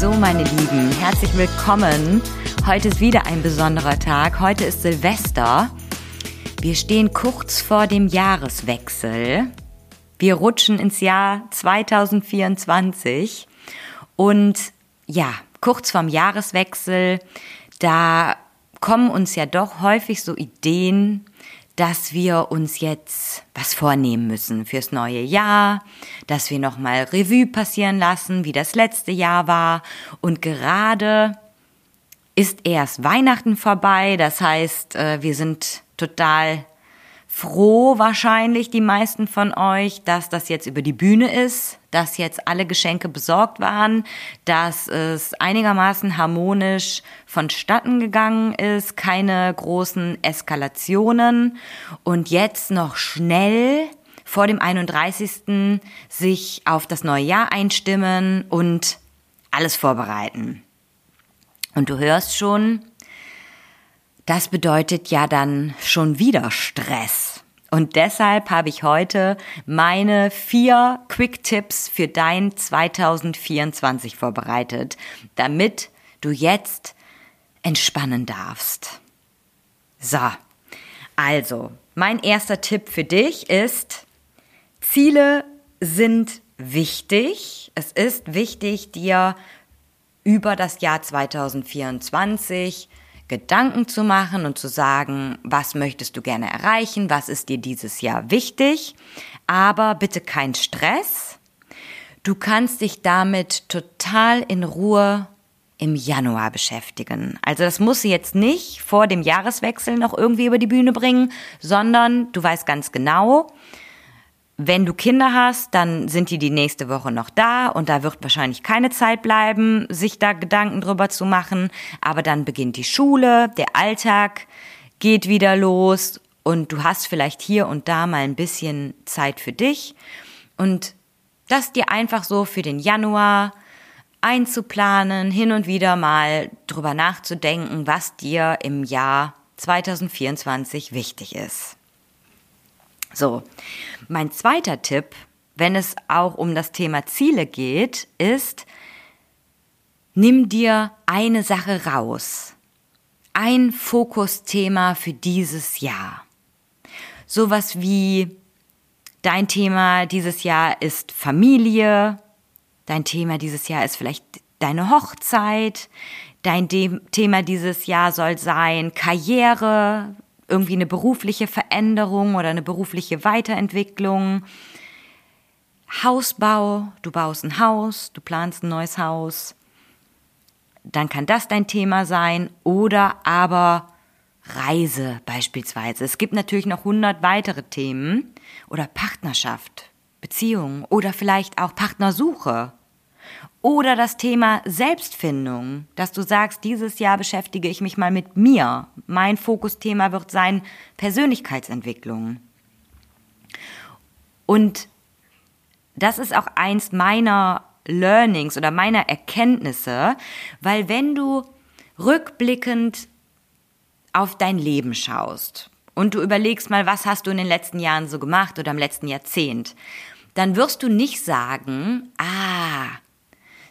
So, meine Lieben, herzlich willkommen. Heute ist wieder ein besonderer Tag. Heute ist Silvester. Wir stehen kurz vor dem Jahreswechsel. Wir rutschen ins Jahr 2024. Und ja, kurz vorm Jahreswechsel, da kommen uns ja doch häufig so Ideen, dass wir uns jetzt was vornehmen müssen fürs neue Jahr, dass wir nochmal Revue passieren lassen, wie das letzte Jahr war. Und gerade ist erst Weihnachten vorbei, das heißt, äh, wir sind total froh wahrscheinlich die meisten von euch, dass das jetzt über die Bühne ist, dass jetzt alle Geschenke besorgt waren, dass es einigermaßen harmonisch vonstatten gegangen ist, keine großen Eskalationen und jetzt noch schnell vor dem 31. sich auf das neue Jahr einstimmen und alles vorbereiten. Und du hörst schon, das bedeutet ja dann schon wieder Stress. Und deshalb habe ich heute meine vier Quick Tipps für dein 2024 vorbereitet, damit du jetzt entspannen darfst. So, also, mein erster Tipp für dich ist, Ziele sind wichtig. Es ist wichtig, dir über das Jahr 2024 Gedanken zu machen und zu sagen, was möchtest du gerne erreichen, was ist dir dieses Jahr wichtig, aber bitte kein Stress. Du kannst dich damit total in Ruhe im Januar beschäftigen. Also das muss sie jetzt nicht vor dem Jahreswechsel noch irgendwie über die Bühne bringen, sondern du weißt ganz genau, wenn du Kinder hast, dann sind die die nächste Woche noch da und da wird wahrscheinlich keine Zeit bleiben, sich da Gedanken drüber zu machen. Aber dann beginnt die Schule, der Alltag geht wieder los und du hast vielleicht hier und da mal ein bisschen Zeit für dich und das dir einfach so für den Januar einzuplanen, hin und wieder mal drüber nachzudenken, was dir im Jahr 2024 wichtig ist. So, mein zweiter Tipp, wenn es auch um das Thema Ziele geht, ist, nimm dir eine Sache raus. Ein Fokusthema für dieses Jahr. Sowas wie dein Thema dieses Jahr ist Familie, dein Thema dieses Jahr ist vielleicht deine Hochzeit, dein De Thema dieses Jahr soll sein Karriere, irgendwie eine berufliche Veränderung oder eine berufliche Weiterentwicklung. Hausbau, du baust ein Haus, du planst ein neues Haus, dann kann das dein Thema sein oder aber Reise beispielsweise. Es gibt natürlich noch hundert weitere Themen oder Partnerschaft, Beziehung oder vielleicht auch Partnersuche. Oder das Thema Selbstfindung, dass du sagst, dieses Jahr beschäftige ich mich mal mit mir. Mein Fokusthema wird sein Persönlichkeitsentwicklung. Und das ist auch eins meiner Learnings oder meiner Erkenntnisse, weil wenn du rückblickend auf dein Leben schaust und du überlegst mal, was hast du in den letzten Jahren so gemacht oder im letzten Jahrzehnt, dann wirst du nicht sagen, ah,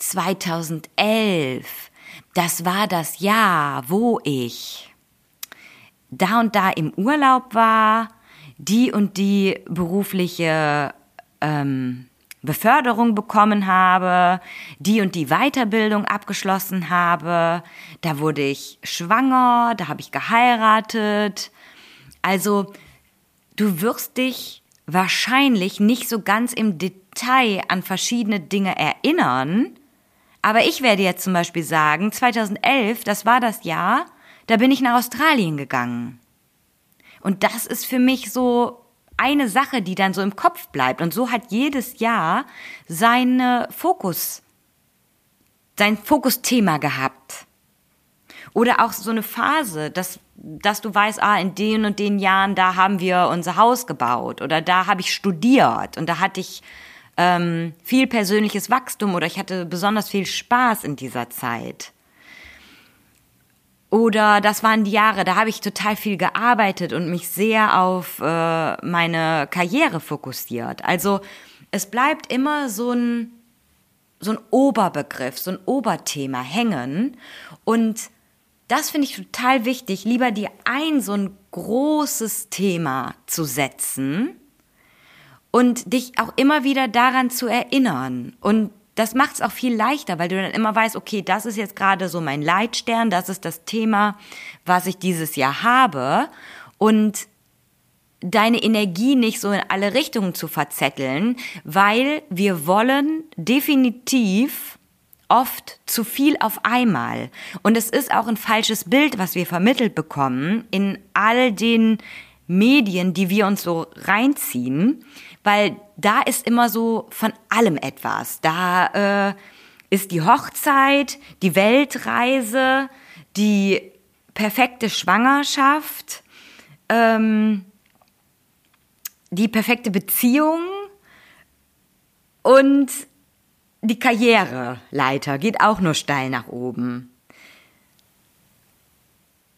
2011, das war das Jahr, wo ich da und da im Urlaub war, die und die berufliche ähm, Beförderung bekommen habe, die und die Weiterbildung abgeschlossen habe, da wurde ich schwanger, da habe ich geheiratet. Also du wirst dich wahrscheinlich nicht so ganz im Detail an verschiedene Dinge erinnern, aber ich werde jetzt zum Beispiel sagen, 2011, das war das Jahr, da bin ich nach Australien gegangen. Und das ist für mich so eine Sache, die dann so im Kopf bleibt. Und so hat jedes Jahr seine Fokus sein Fokusthema gehabt. Oder auch so eine Phase, dass, dass du weißt, ah, in den und den Jahren, da haben wir unser Haus gebaut oder da habe ich studiert und da hatte ich ähm, viel persönliches Wachstum oder ich hatte besonders viel Spaß in dieser Zeit. Oder das waren die Jahre, da habe ich total viel gearbeitet und mich sehr auf äh, meine Karriere fokussiert. Also es bleibt immer so ein, so ein Oberbegriff, so ein Oberthema hängen. Und das finde ich total wichtig, lieber dir ein so ein großes Thema zu setzen und dich auch immer wieder daran zu erinnern und das macht es auch viel leichter, weil du dann immer weißt, okay, das ist jetzt gerade so mein Leitstern, das ist das Thema, was ich dieses Jahr habe und deine Energie nicht so in alle Richtungen zu verzetteln, weil wir wollen definitiv oft zu viel auf einmal. Und es ist auch ein falsches Bild, was wir vermittelt bekommen in all den Medien, die wir uns so reinziehen, weil da ist immer so von allem etwas. Da äh, ist die Hochzeit, die Weltreise, die perfekte Schwangerschaft, ähm, die perfekte Beziehung und die Karriereleiter geht auch nur steil nach oben.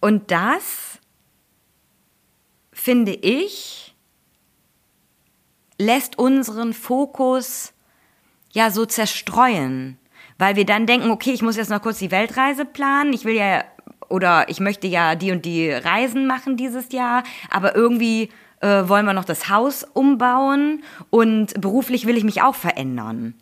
Und das finde ich lässt unseren Fokus ja so zerstreuen, weil wir dann denken, okay, ich muss jetzt noch kurz die Weltreise planen, ich will ja oder ich möchte ja die und die Reisen machen dieses Jahr, aber irgendwie äh, wollen wir noch das Haus umbauen und beruflich will ich mich auch verändern.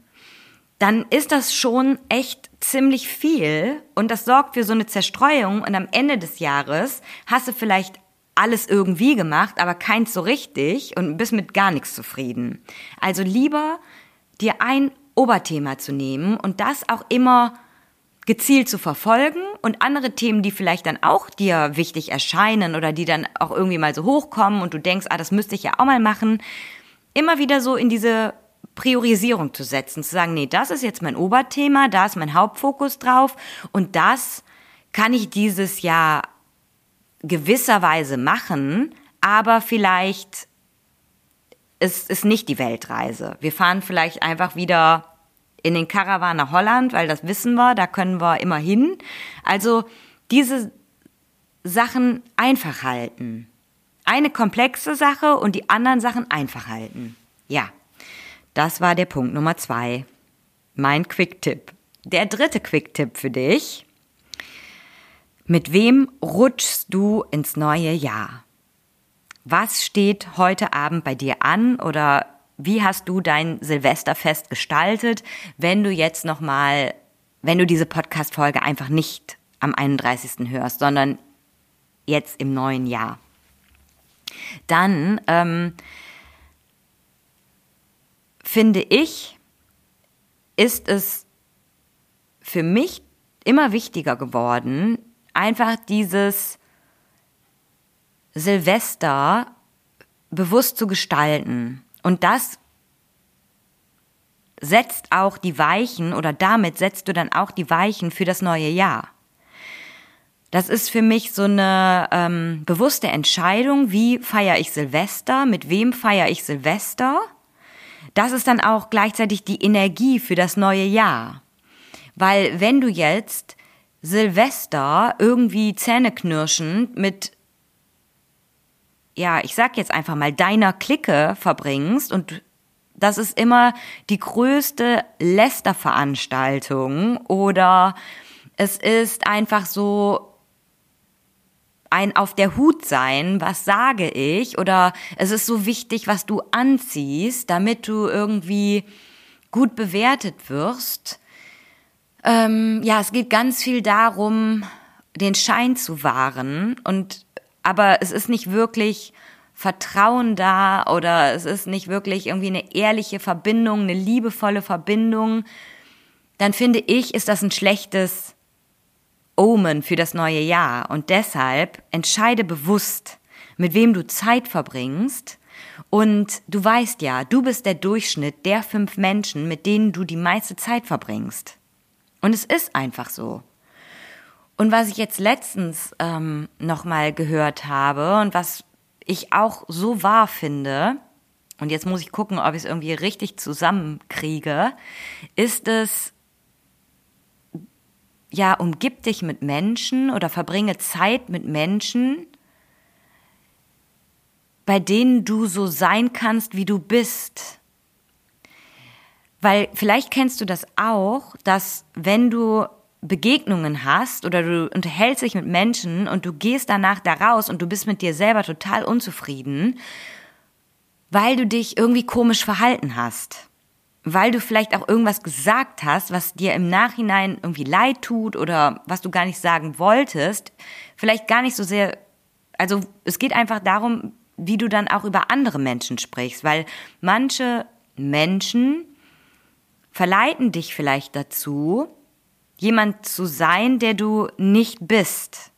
Dann ist das schon echt ziemlich viel und das sorgt für so eine Zerstreuung und am Ende des Jahres hast du vielleicht alles irgendwie gemacht, aber keins so richtig und bist mit gar nichts zufrieden. Also lieber dir ein Oberthema zu nehmen und das auch immer gezielt zu verfolgen und andere Themen, die vielleicht dann auch dir wichtig erscheinen oder die dann auch irgendwie mal so hochkommen und du denkst, ah, das müsste ich ja auch mal machen, immer wieder so in diese Priorisierung zu setzen, zu sagen, nee, das ist jetzt mein Oberthema, da ist mein Hauptfokus drauf und das kann ich dieses Jahr gewisserweise machen, aber vielleicht ist es nicht die Weltreise. Wir fahren vielleicht einfach wieder in den Karawan nach Holland, weil das wissen wir, da können wir immer hin. Also diese Sachen einfach halten. Eine komplexe Sache und die anderen Sachen einfach halten. Ja, das war der Punkt Nummer zwei. Mein Quick-Tipp. Der dritte Quick-Tipp für dich mit wem rutschst du ins neue Jahr? Was steht heute Abend bei dir an oder wie hast du dein Silvesterfest gestaltet, wenn du jetzt nochmal, wenn du diese Podcast-Folge einfach nicht am 31. hörst, sondern jetzt im neuen Jahr? Dann ähm, finde ich, ist es für mich immer wichtiger geworden, einfach dieses Silvester bewusst zu gestalten. Und das setzt auch die Weichen oder damit setzt du dann auch die Weichen für das neue Jahr. Das ist für mich so eine ähm, bewusste Entscheidung, wie feiere ich Silvester, mit wem feiere ich Silvester. Das ist dann auch gleichzeitig die Energie für das neue Jahr. Weil wenn du jetzt Silvester irgendwie zähneknirschend mit, ja, ich sag jetzt einfach mal, deiner Clique verbringst und das ist immer die größte Lästerveranstaltung oder es ist einfach so ein auf der Hut sein, was sage ich? Oder es ist so wichtig, was du anziehst, damit du irgendwie gut bewertet wirst ähm, ja, es geht ganz viel darum, den Schein zu wahren und aber es ist nicht wirklich Vertrauen da oder es ist nicht wirklich irgendwie eine ehrliche Verbindung, eine liebevolle Verbindung, dann finde ich, ist das ein schlechtes Omen für das neue Jahr. Und deshalb entscheide bewusst, mit wem du Zeit verbringst. Und du weißt ja, du bist der Durchschnitt der fünf Menschen, mit denen du die meiste Zeit verbringst. Und es ist einfach so. Und was ich jetzt letztens ähm, nochmal gehört habe und was ich auch so wahr finde, und jetzt muss ich gucken, ob ich es irgendwie richtig zusammenkriege, ist es, ja, umgib dich mit Menschen oder verbringe Zeit mit Menschen, bei denen du so sein kannst, wie du bist. Weil vielleicht kennst du das auch, dass wenn du Begegnungen hast oder du unterhältst dich mit Menschen und du gehst danach da raus und du bist mit dir selber total unzufrieden, weil du dich irgendwie komisch verhalten hast. Weil du vielleicht auch irgendwas gesagt hast, was dir im Nachhinein irgendwie leid tut oder was du gar nicht sagen wolltest. Vielleicht gar nicht so sehr, also es geht einfach darum, wie du dann auch über andere Menschen sprichst, weil manche Menschen verleiten dich vielleicht dazu, jemand zu sein, der du nicht bist.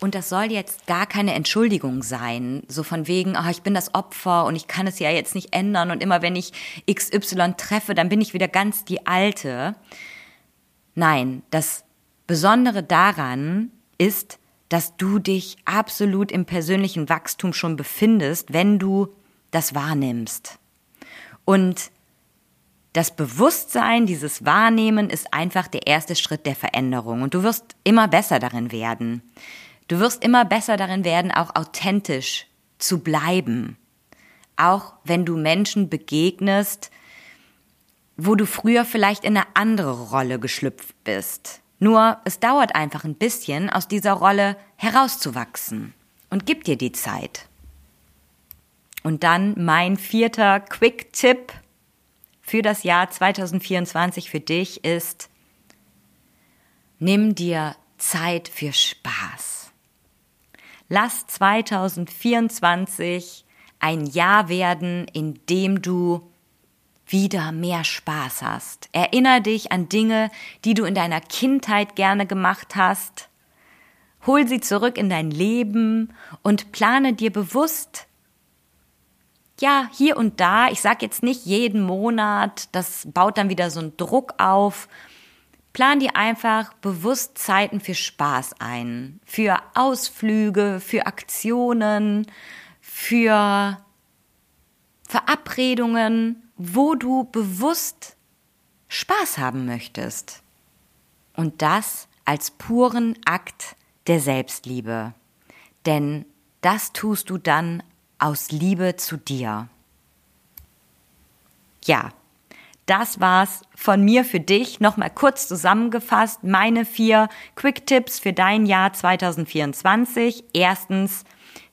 Und das soll jetzt gar keine Entschuldigung sein, so von wegen, ach, ich bin das Opfer und ich kann es ja jetzt nicht ändern und immer wenn ich XY treffe, dann bin ich wieder ganz die Alte. Nein, das Besondere daran ist, dass du dich absolut im persönlichen Wachstum schon befindest, wenn du das wahrnimmst. Und das Bewusstsein, dieses Wahrnehmen ist einfach der erste Schritt der Veränderung und du wirst immer besser darin werden. Du wirst immer besser darin werden, auch authentisch zu bleiben. Auch wenn du Menschen begegnest, wo du früher vielleicht in eine andere Rolle geschlüpft bist. Nur es dauert einfach ein bisschen, aus dieser Rolle herauszuwachsen. Und gib dir die Zeit. Und dann mein vierter Quick-Tipp für das Jahr 2024 für dich ist, nimm dir Zeit für Spaß. Lass 2024 ein Jahr werden, in dem du wieder mehr Spaß hast. Erinner dich an Dinge, die du in deiner Kindheit gerne gemacht hast. Hol sie zurück in dein Leben und plane dir bewusst, ja, hier und da, ich sag jetzt nicht jeden Monat, das baut dann wieder so einen Druck auf, Plan dir einfach bewusst Zeiten für Spaß ein, für Ausflüge, für Aktionen, für Verabredungen, wo du bewusst Spaß haben möchtest. Und das als puren Akt der Selbstliebe. Denn das tust du dann aus Liebe zu dir. Ja, das war's von mir für dich. Nochmal kurz zusammengefasst. Meine vier Quick Tipps für dein Jahr 2024. Erstens,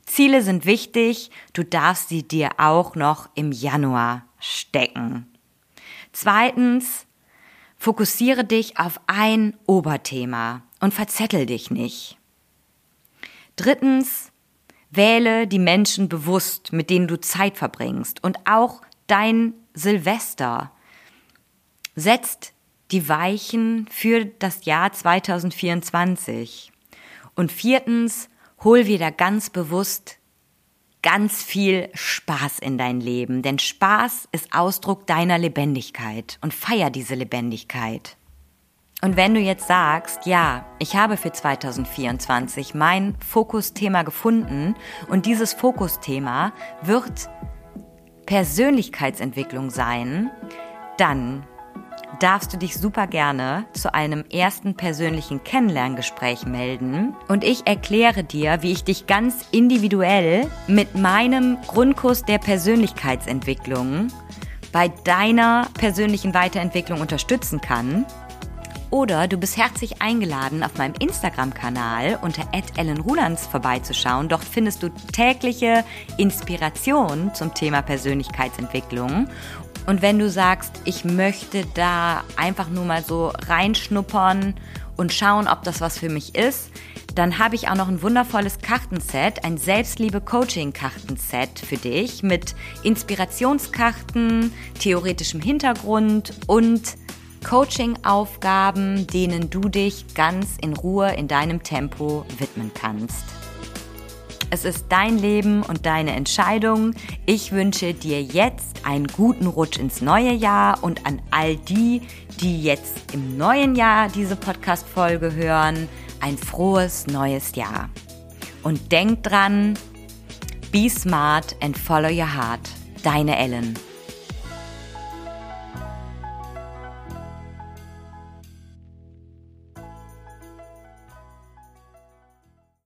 Ziele sind wichtig. Du darfst sie dir auch noch im Januar stecken. Zweitens, fokussiere dich auf ein Oberthema und verzettel dich nicht. Drittens, wähle die Menschen bewusst, mit denen du Zeit verbringst und auch dein Silvester setzt die Weichen für das Jahr 2024. Und viertens, hol wieder ganz bewusst ganz viel Spaß in dein Leben, denn Spaß ist Ausdruck deiner Lebendigkeit und feier diese Lebendigkeit. Und wenn du jetzt sagst, ja, ich habe für 2024 mein Fokusthema gefunden und dieses Fokusthema wird Persönlichkeitsentwicklung sein, dann darfst du dich super gerne zu einem ersten persönlichen Kennenlerngespräch melden und ich erkläre dir, wie ich dich ganz individuell mit meinem Grundkurs der Persönlichkeitsentwicklung bei deiner persönlichen Weiterentwicklung unterstützen kann. Oder du bist herzlich eingeladen, auf meinem Instagram-Kanal unter @ellenrulands vorbeizuschauen. Dort findest du tägliche Inspiration zum Thema Persönlichkeitsentwicklung und wenn du sagst, ich möchte da einfach nur mal so reinschnuppern und schauen, ob das was für mich ist, dann habe ich auch noch ein wundervolles Kartenset, ein Selbstliebe-Coaching-Kartenset für dich mit Inspirationskarten, theoretischem Hintergrund und Coaching-Aufgaben, denen du dich ganz in Ruhe in deinem Tempo widmen kannst. Es ist dein Leben und deine Entscheidung. Ich wünsche dir jetzt einen guten Rutsch ins neue Jahr und an all die, die jetzt im neuen Jahr diese Podcast-Folge hören, ein frohes neues Jahr. Und denk dran, be smart and follow your heart. Deine Ellen.